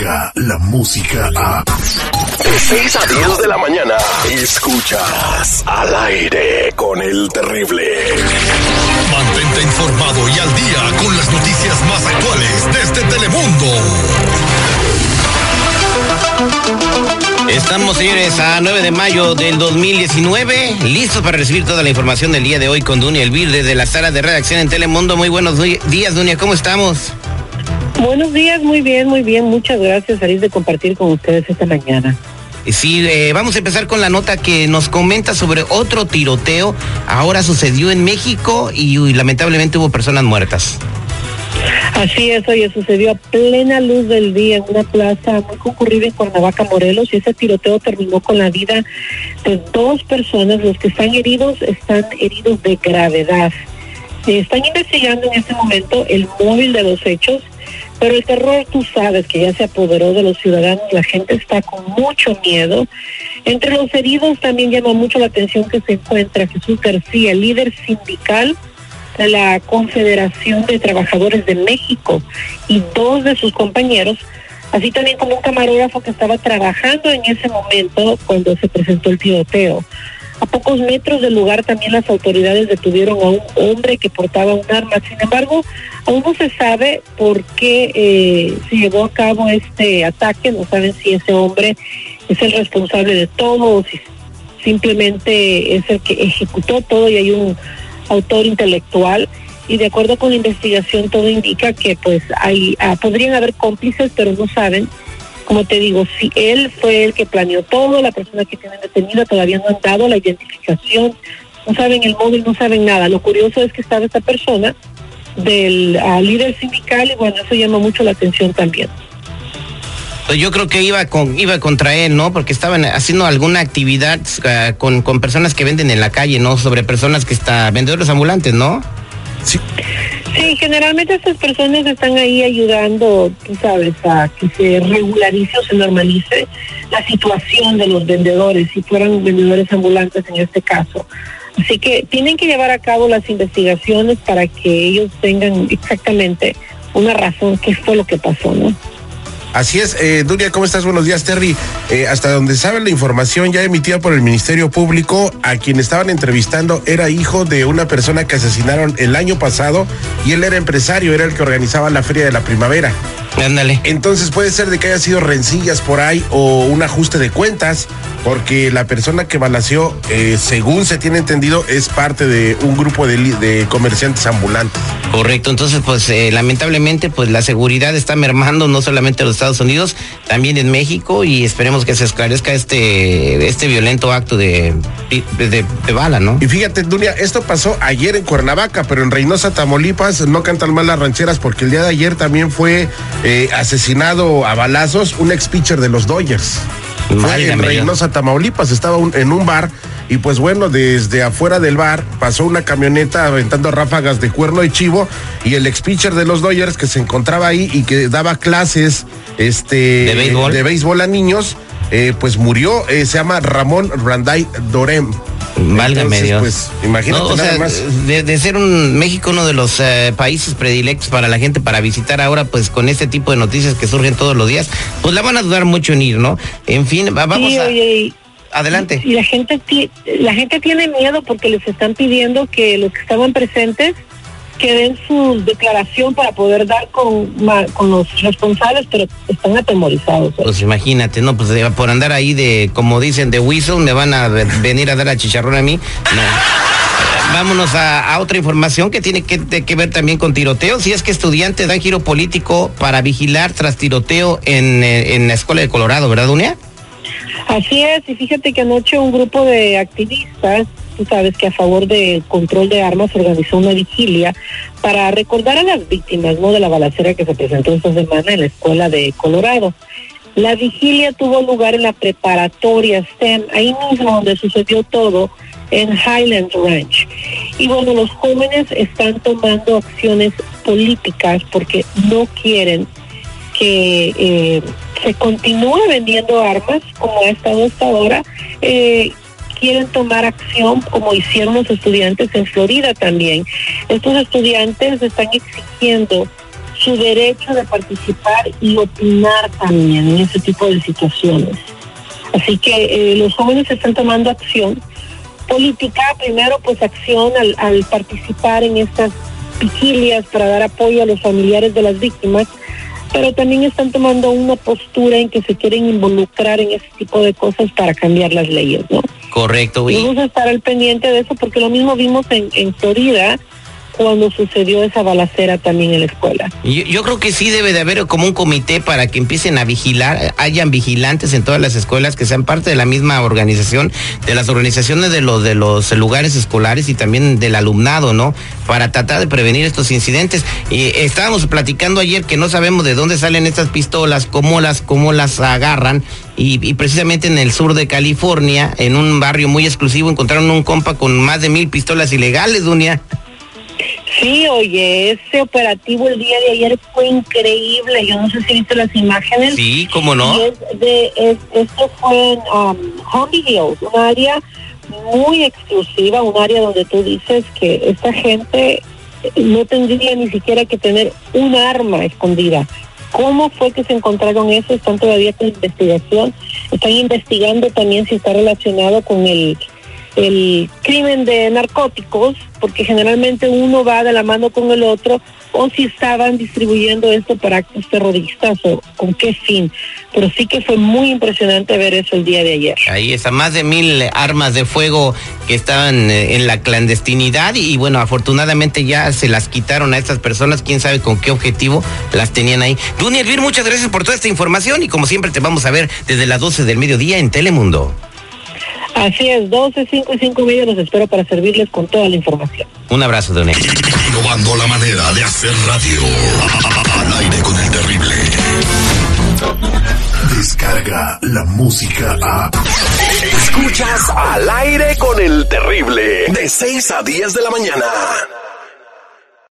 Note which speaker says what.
Speaker 1: La música a... De 6 a 10 de la mañana. Escuchas al aire con el terrible.
Speaker 2: Mantente informado y al día con las noticias más actuales desde Telemundo.
Speaker 3: Estamos, señores, a 9 de mayo del 2019, listos para recibir toda la información del día de hoy con Dunia Elvir desde la sala de redacción en Telemundo. Muy buenos días, Dunia, ¿cómo estamos?
Speaker 4: Buenos días, muy bien, muy bien. Muchas gracias, Feliz de compartir con ustedes esta mañana.
Speaker 3: Sí, eh, vamos a empezar con la nota que nos comenta sobre otro tiroteo. Ahora sucedió en México y, y lamentablemente hubo personas muertas.
Speaker 4: Así es, oye, sucedió a plena luz del día en una plaza muy concurrida en Cuernavaca, Morelos, y ese tiroteo terminó con la vida de dos personas. Los que están heridos están heridos de gravedad. están investigando en este momento el móvil de los hechos, pero el terror, tú sabes, que ya se apoderó de los ciudadanos, la gente está con mucho miedo. Entre los heridos también llama mucho la atención que se encuentra Jesús García, líder sindical de la Confederación de Trabajadores de México y dos de sus compañeros, así también como un camarógrafo que estaba trabajando en ese momento cuando se presentó el tiroteo. A pocos metros del lugar también las autoridades detuvieron a un hombre que portaba un arma. Sin embargo, aún no se sabe por qué eh, se llevó a cabo este ataque. No saben si ese hombre es el responsable de todo o si simplemente es el que ejecutó todo y hay un autor intelectual y de acuerdo con la investigación todo indica que pues hay ah, podrían haber cómplices pero no saben como te digo si él fue el que planeó todo la persona que tiene detenida todavía no han dado la identificación no saben el móvil no saben nada lo curioso es que estaba esta persona del ah, líder sindical y bueno eso llama mucho la atención también
Speaker 3: pues yo creo que iba con iba contra él, ¿no? Porque estaban haciendo alguna actividad uh, con, con, personas que venden en la calle, ¿no? Sobre personas que están vendedores ambulantes, ¿no?
Speaker 4: Sí. Sí, generalmente estas personas están ahí ayudando, tú sabes, a que se regularice o se normalice la situación de los vendedores, si fueran vendedores ambulantes en este caso. Así que tienen que llevar a cabo las investigaciones para que ellos tengan exactamente una razón qué fue lo que pasó, ¿no?
Speaker 5: Así es, eh, Duria, ¿cómo estás? Buenos días, Terry. Eh, hasta donde saben la información ya emitida por el Ministerio Público, a quien estaban entrevistando era hijo de una persona que asesinaron el año pasado y él era empresario, era el que organizaba la Feria de la Primavera.
Speaker 3: Ándale.
Speaker 5: Entonces puede ser de que haya sido rencillas por ahí o un ajuste de cuentas, porque la persona que balació, eh, según se tiene entendido, es parte de un grupo de, de comerciantes ambulantes.
Speaker 3: Correcto, entonces pues eh, lamentablemente pues la seguridad está mermando no solamente en los Estados Unidos, también en México y esperemos que se esclarezca este, este violento acto de, de, de bala, ¿no?
Speaker 5: Y fíjate, Dunia, esto pasó ayer en Cuernavaca, pero en Reynosa, Tamaulipas, no cantan mal las rancheras porque el día de ayer también fue eh, asesinado a balazos un ex pitcher de los Dodgers. Fue en Reynosa, Tamaulipas, estaba un, en un bar y pues bueno, desde afuera del bar pasó una camioneta aventando ráfagas de cuerno de chivo y el ex pitcher de los Dodgers que se encontraba ahí y que daba clases este,
Speaker 3: ¿De, béisbol?
Speaker 5: de béisbol a niños, eh, pues murió, eh, se llama Ramón Randay Dorem.
Speaker 3: Válgame
Speaker 5: Entonces,
Speaker 3: Dios.
Speaker 5: Pues imagínate
Speaker 3: No, o
Speaker 5: nada
Speaker 3: sea,
Speaker 5: más.
Speaker 3: De, de ser un México uno de los eh, países predilectos para la gente para visitar ahora, pues con este tipo de noticias que surgen todos los días, pues la van a dudar mucho en ir, ¿no? En fin, va- vamos
Speaker 4: Sí,
Speaker 3: a.
Speaker 4: oye,
Speaker 3: Adelante.
Speaker 4: Y la gente, la gente tiene miedo porque les están pidiendo que los que estaban presentes que den su declaración para poder dar con, con los responsables, pero están atemorizados. ¿eh?
Speaker 3: Pues imagínate, ¿no? Pues eh, por andar ahí de, como dicen, de whistle, me van a ve- venir a dar a chicharrón a mí. No. Vámonos a, a otra información que tiene que, de- que ver también con tiroteos. Y es que estudiantes dan giro político para vigilar tras tiroteo en, eh, en la escuela de Colorado, ¿verdad, Dunia?
Speaker 4: Así es, y fíjate que anoche un grupo de activistas, sabes que a favor del control de armas organizó una vigilia para recordar a las víctimas ¿no? de la balacera que se presentó esta semana en la escuela de Colorado. La vigilia tuvo lugar en la preparatoria STEM, ahí mismo donde sucedió todo, en Highlands Ranch. Y bueno, los jóvenes están tomando acciones políticas porque no quieren que eh, se continúe vendiendo armas como ha estado hasta ahora. Eh, quieren tomar acción como hicieron los estudiantes en Florida también. Estos estudiantes están exigiendo su derecho de participar y opinar también en ese tipo de situaciones. Así que eh, los jóvenes están tomando acción política, primero pues acción al, participar en estas vigilias para dar apoyo a los familiares de las víctimas, pero también están tomando una postura en que se quieren involucrar en ese tipo de cosas para cambiar las leyes, ¿no?
Speaker 3: Correcto.
Speaker 4: Y vamos a estar al pendiente de eso porque lo mismo vimos en, en Florida cuando sucedió esa balacera también en la escuela.
Speaker 3: Yo, creo que sí debe de haber como un comité para que empiecen a vigilar, hayan vigilantes en todas las escuelas que sean parte de la misma organización, de las organizaciones de los de los lugares escolares y también del alumnado, ¿no? Para tratar de prevenir estos incidentes. Y estábamos platicando ayer que no sabemos de dónde salen estas pistolas, cómo las cómo las agarran y, y, precisamente en el sur de California, en un barrio muy exclusivo, encontraron un compa con más de mil pistolas ilegales, Dunia.
Speaker 4: Sí, oye, ese operativo el día de ayer fue increíble. Yo no sé si viste las imágenes.
Speaker 3: Sí, cómo no.
Speaker 4: Es de, es, esto fue en um, Honey Hills, un área muy exclusiva, un área donde tú dices que esta gente no tendría ni siquiera que tener un arma escondida. ¿Cómo fue que se encontraron eso? Están todavía con investigación. Están investigando también si está relacionado con el el crimen de narcóticos, porque generalmente uno va de la mano con el otro, o si estaban distribuyendo esto para actos terroristas o con qué fin. Pero sí que fue muy impresionante ver eso el día de ayer.
Speaker 3: Ahí está, más de mil armas de fuego que estaban en la clandestinidad y, bueno, afortunadamente ya se las quitaron a estas personas, quién sabe con qué objetivo las tenían ahí. Duny Elvir, muchas gracias por toda esta información y como siempre te vamos a ver desde las 12 del mediodía en Telemundo.
Speaker 4: Así es, 12, 5 y 5 medio los espero para servirles con toda la información.
Speaker 3: Un abrazo, Don
Speaker 2: Innovando la manera de hacer radio. Al aire con el terrible.
Speaker 1: Descarga la música a. Escuchas al aire con el terrible. De 6 a 10 de la mañana.